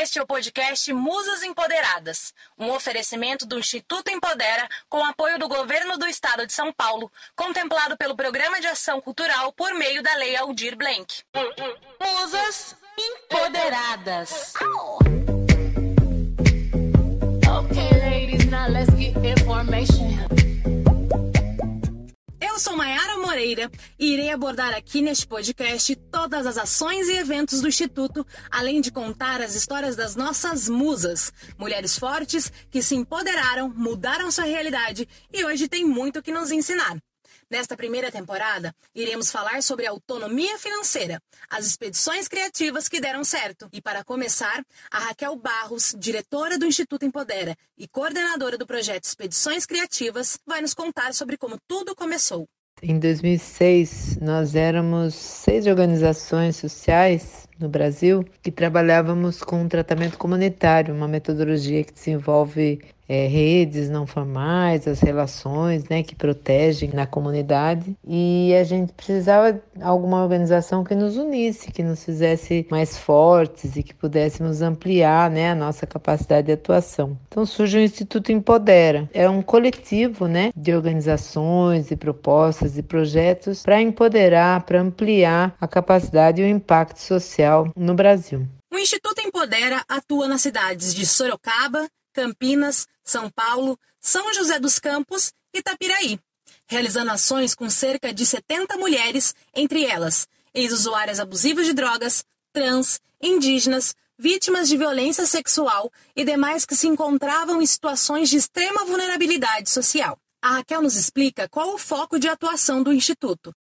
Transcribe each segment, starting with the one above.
Este é o podcast Musas Empoderadas, um oferecimento do Instituto Empodera com apoio do Governo do Estado de São Paulo, contemplado pelo Programa de Ação Cultural por meio da Lei Aldir Blanc. Musas Empoderadas. Okay, ladies, now let's get information. Sou Mayara Moreira e irei abordar aqui neste podcast todas as ações e eventos do Instituto, além de contar as histórias das nossas musas, mulheres fortes que se empoderaram, mudaram sua realidade e hoje têm muito que nos ensinar. Nesta primeira temporada, iremos falar sobre autonomia financeira, as expedições criativas que deram certo. E para começar, a Raquel Barros, diretora do Instituto Empodera e coordenadora do projeto Expedições Criativas, vai nos contar sobre como tudo começou. Em 2006, nós éramos seis organizações sociais no Brasil que trabalhávamos com um tratamento comunitário, uma metodologia que desenvolve é, redes não formais, as relações né, que protegem na comunidade. E a gente precisava de alguma organização que nos unisse, que nos fizesse mais fortes e que pudéssemos ampliar né, a nossa capacidade de atuação. Então surge o Instituto Empodera. É um coletivo né, de organizações e propostas e projetos para empoderar, para ampliar a capacidade e o impacto social no Brasil. O Instituto Empodera atua nas cidades de Sorocaba, Campinas, São Paulo, São José dos Campos e Tapiraí, realizando ações com cerca de 70 mulheres, entre elas ex-usuárias abusivas de drogas, trans, indígenas, vítimas de violência sexual e demais que se encontravam em situações de extrema vulnerabilidade social. A Raquel nos explica qual o foco de atuação do Instituto.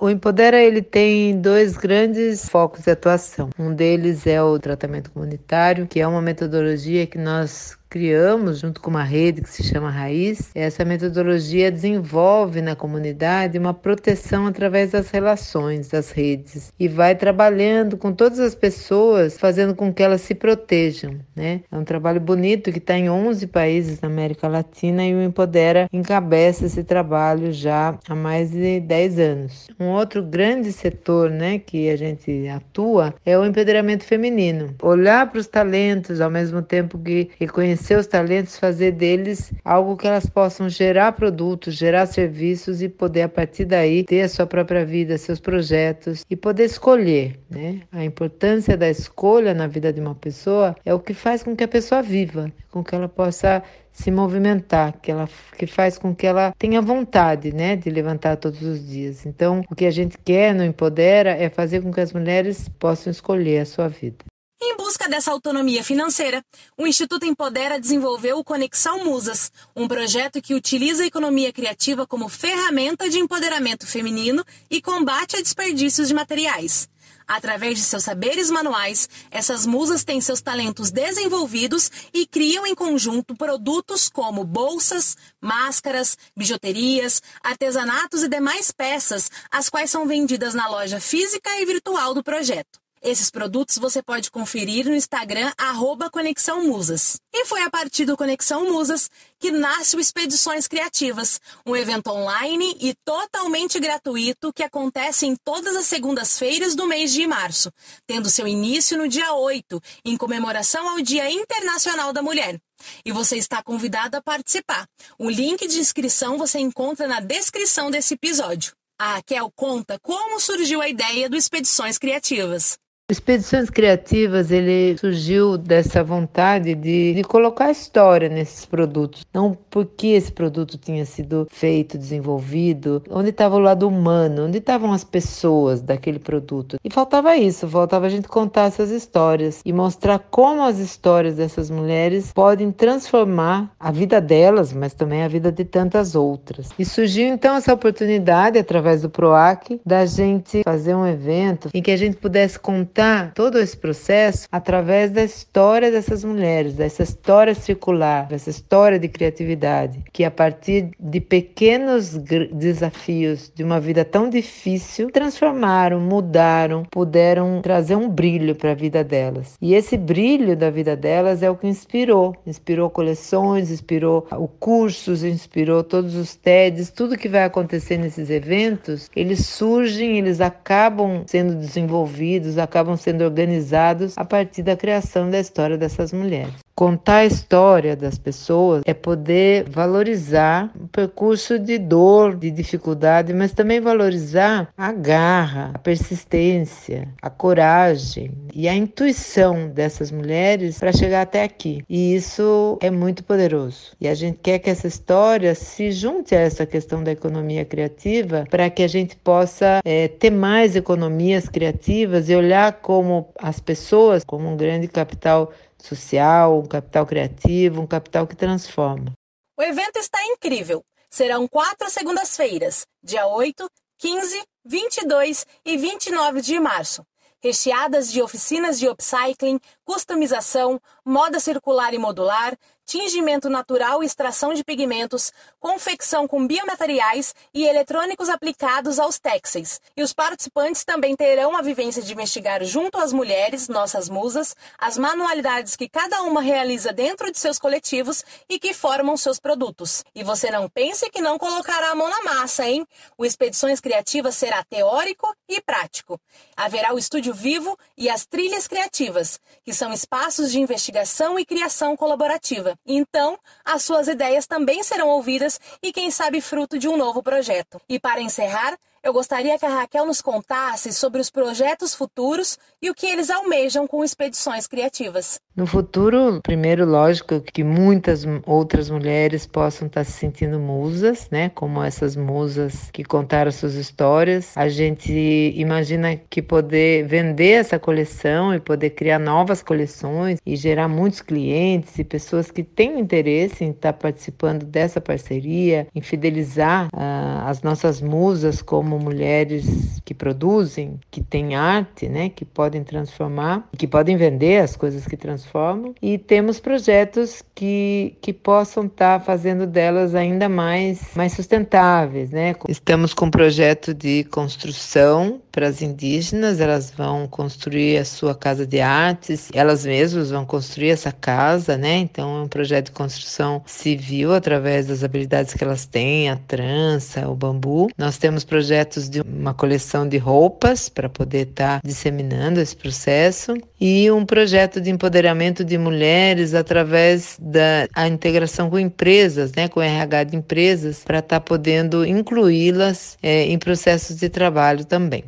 O Empodera ele tem dois grandes focos de atuação. Um deles é o tratamento comunitário, que é uma metodologia que nós criamos junto com uma rede que se chama Raiz. Essa metodologia desenvolve na comunidade uma proteção através das relações, das redes e vai trabalhando com todas as pessoas, fazendo com que elas se protejam, né? É um trabalho bonito que está em 11 países na América Latina e o Empodera encabeça esse trabalho já há mais de 10 anos. Um outro grande setor, né, que a gente atua é o empoderamento feminino. Olhar para os talentos ao mesmo tempo que reconhecer seus talentos, fazer deles algo que elas possam gerar produtos, gerar serviços e poder a partir daí ter a sua própria vida, seus projetos e poder escolher, né? A importância da escolha na vida de uma pessoa é o que faz com que a pessoa viva, com que ela possa se movimentar, que ela que faz com que ela tenha vontade, né, de levantar todos os dias. Então, o que a gente quer no Empodera é fazer com que as mulheres possam escolher a sua vida. Em busca dessa autonomia financeira, o Instituto Empodera desenvolveu o Conexão Musas, um projeto que utiliza a economia criativa como ferramenta de empoderamento feminino e combate a desperdícios de materiais. Através de seus saberes manuais, essas musas têm seus talentos desenvolvidos e criam em conjunto produtos como bolsas, máscaras, bijuterias, artesanatos e demais peças, as quais são vendidas na loja física e virtual do projeto. Esses produtos você pode conferir no Instagram arroba Conexão Musas. E foi a partir do Conexão Musas que nasce o Expedições Criativas, um evento online e totalmente gratuito que acontece em todas as segundas-feiras do mês de março, tendo seu início no dia 8, em comemoração ao Dia Internacional da Mulher. E você está convidado a participar. O link de inscrição você encontra na descrição desse episódio. A Raquel conta como surgiu a ideia do Expedições Criativas. Expedições Criativas, ele surgiu dessa vontade de, de colocar história nesses produtos. Não porque esse produto tinha sido feito, desenvolvido, onde estava o lado humano, onde estavam as pessoas daquele produto. E faltava isso, faltava a gente contar essas histórias e mostrar como as histórias dessas mulheres podem transformar a vida delas, mas também a vida de tantas outras. E surgiu então essa oportunidade, através do PROAC, da gente fazer um evento em que a gente pudesse contar contar todo esse processo através da história dessas mulheres, dessa história circular, dessa história de criatividade, que a partir de pequenos desafios de uma vida tão difícil, transformaram, mudaram, puderam trazer um brilho para a vida delas. E esse brilho da vida delas é o que inspirou, inspirou coleções, inspirou o cursos, inspirou todos os TEDs, tudo que vai acontecer nesses eventos, eles surgem, eles acabam sendo desenvolvidos, acabam estavam sendo organizados a partir da criação da história dessas mulheres. Contar a história das pessoas é poder valorizar o percurso de dor, de dificuldade, mas também valorizar a garra, a persistência, a coragem e a intuição dessas mulheres para chegar até aqui. E isso é muito poderoso. E a gente quer que essa história se junte a essa questão da economia criativa para que a gente possa é, ter mais economias criativas e olhar como as pessoas como um grande capital social, um capital criativo, um capital que transforma. O evento está incrível. Serão quatro segundas-feiras, dia 8, 15, 22 e 29 de março recheadas de oficinas de upcycling, customização, moda circular e modular, tingimento natural e extração de pigmentos, confecção com biomateriais e eletrônicos aplicados aos têxteis. E os participantes também terão a vivência de investigar junto às mulheres, nossas musas, as manualidades que cada uma realiza dentro de seus coletivos e que formam seus produtos. E você não pense que não colocará a mão na massa, hein? O Expedições Criativas será teórico e prático. Haverá o estúdio vivo e as trilhas criativas, que são espaços de investigação e criação colaborativa. Então, as suas ideias também serão ouvidas e, quem sabe, fruto de um novo projeto. E para encerrar, eu gostaria que a Raquel nos contasse sobre os projetos futuros e o que eles almejam com expedições criativas. No futuro, primeiro, lógico que muitas outras mulheres possam estar se sentindo musas, né? Como essas musas que contaram suas histórias. A gente imagina que poder vender essa coleção e poder criar novas coleções e gerar muitos clientes e pessoas que têm interesse em estar participando dessa parceria, em fidelizar uh, as nossas musas como como mulheres que produzem, que têm arte, né, que podem transformar, que podem vender as coisas que transformam, e temos projetos que, que possam estar tá fazendo delas ainda mais, mais sustentáveis, né? Estamos com um projeto de construção para as indígenas, elas vão construir a sua casa de artes, elas mesmas vão construir essa casa, né? Então é um projeto de construção civil através das habilidades que elas têm, a trança, o bambu. Nós temos projetos de uma coleção de roupas para poder estar tá disseminando esse processo e um projeto de empoderamento de mulheres através da a integração com empresas, né, com RH de empresas, para estar tá podendo incluí-las é, em processos de trabalho também.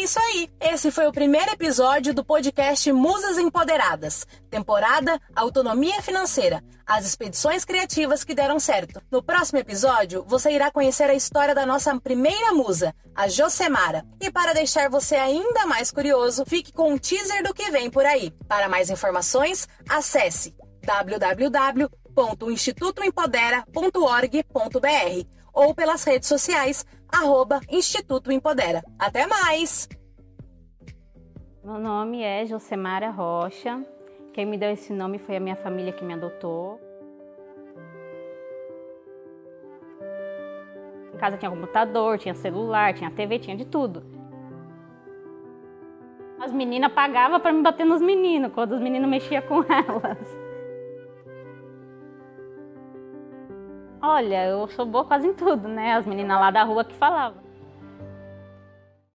É isso aí. Esse foi o primeiro episódio do podcast Musas Empoderadas, temporada Autonomia Financeira, as expedições criativas que deram certo. No próximo episódio, você irá conhecer a história da nossa primeira musa, a Josemara. E para deixar você ainda mais curioso, fique com um teaser do que vem por aí. Para mais informações, acesse www.institutoempodera.org.br ou pelas redes sociais arroba Instituto Empodera. Até mais! Meu nome é Josemara Rocha. Quem me deu esse nome foi a minha família que me adotou. Em casa tinha computador, tinha celular, tinha TV, tinha de tudo. As meninas pagavam para me bater nos meninos, quando os meninos mexiam com elas. Olha, eu sou boa quase em tudo, né? As meninas lá da rua que falavam.